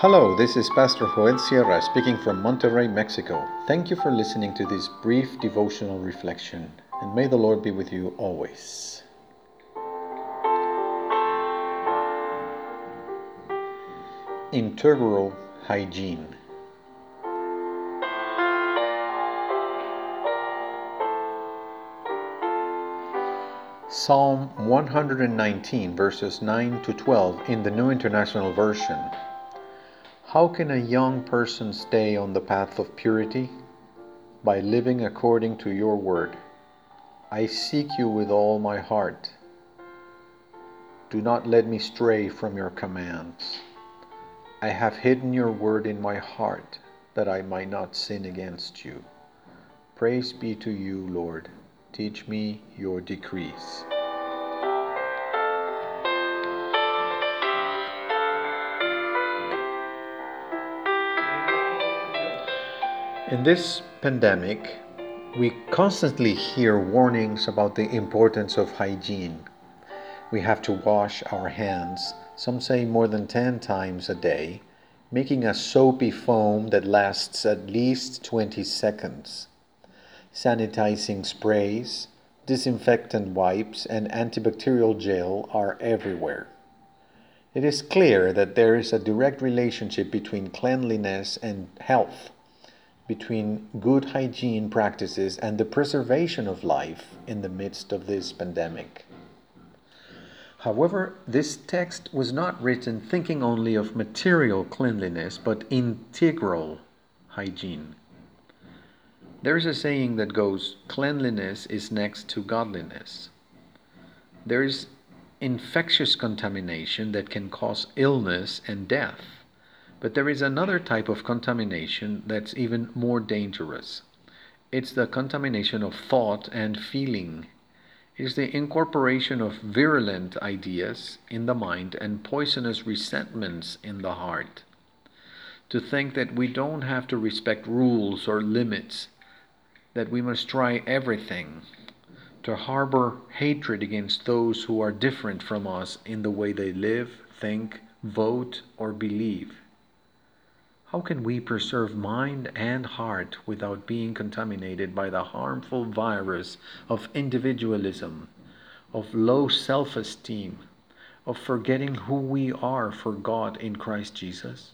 Hello, this is Pastor Joel Sierra speaking from Monterrey, Mexico. Thank you for listening to this brief devotional reflection, and may the Lord be with you always. Integral hygiene. Psalm 119, verses 9 to 12 in the New International Version. How can a young person stay on the path of purity? By living according to your word. I seek you with all my heart. Do not let me stray from your commands. I have hidden your word in my heart that I might not sin against you. Praise be to you, Lord. Teach me your decrees. In this pandemic, we constantly hear warnings about the importance of hygiene. We have to wash our hands, some say more than 10 times a day, making a soapy foam that lasts at least 20 seconds sanitizing sprays, disinfectant wipes, and antibacterial gel are everywhere. It is clear that there is a direct relationship between cleanliness and health, between good hygiene practices and the preservation of life in the midst of this pandemic. However, this text was not written thinking only of material cleanliness, but integral hygiene. There's a saying that goes, cleanliness is next to godliness. There is infectious contamination that can cause illness and death. But there is another type of contamination that's even more dangerous. It's the contamination of thought and feeling. It's the incorporation of virulent ideas in the mind and poisonous resentments in the heart. To think that we don't have to respect rules or limits that we must try everything to harbor hatred against those who are different from us in the way they live, think, vote, or believe. How can we preserve mind and heart without being contaminated by the harmful virus of individualism, of low self esteem, of forgetting who we are for God in Christ Jesus?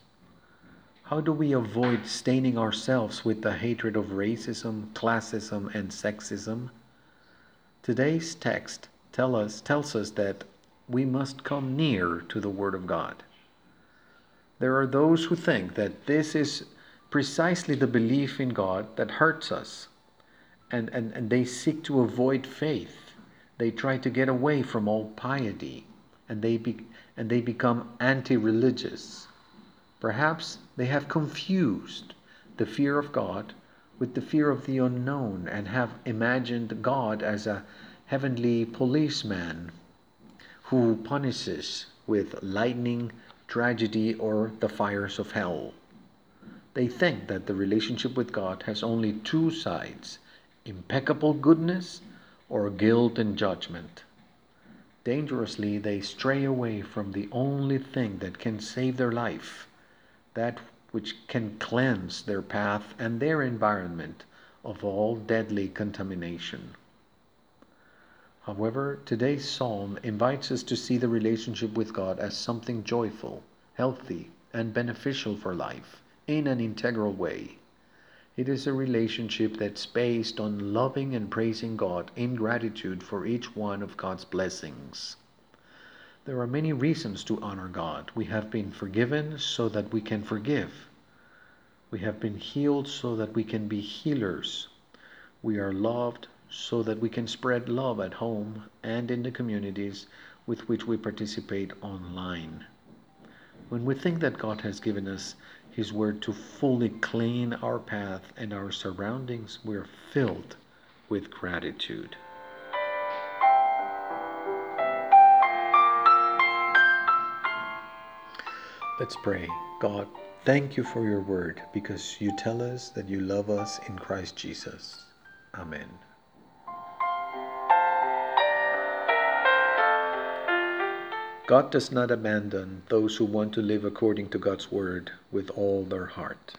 How do we avoid staining ourselves with the hatred of racism, classism, and sexism? Today's text tell us, tells us that we must come near to the Word of God. There are those who think that this is precisely the belief in God that hurts us, and, and, and they seek to avoid faith. They try to get away from all piety, and they, be, and they become anti religious. Perhaps they have confused the fear of God with the fear of the unknown and have imagined God as a heavenly policeman who punishes with lightning, tragedy, or the fires of hell. They think that the relationship with God has only two sides impeccable goodness or guilt and judgment. Dangerously, they stray away from the only thing that can save their life that which can cleanse their path and their environment of all deadly contamination. However, today's psalm invites us to see the relationship with God as something joyful, healthy, and beneficial for life in an integral way. It is a relationship that's based on loving and praising God in gratitude for each one of God's blessings. There are many reasons to honor God. We have been forgiven so that we can forgive. We have been healed so that we can be healers. We are loved so that we can spread love at home and in the communities with which we participate online. When we think that God has given us His Word to fully clean our path and our surroundings, we are filled with gratitude. Let's pray. God, thank you for your word because you tell us that you love us in Christ Jesus. Amen. God does not abandon those who want to live according to God's word with all their heart.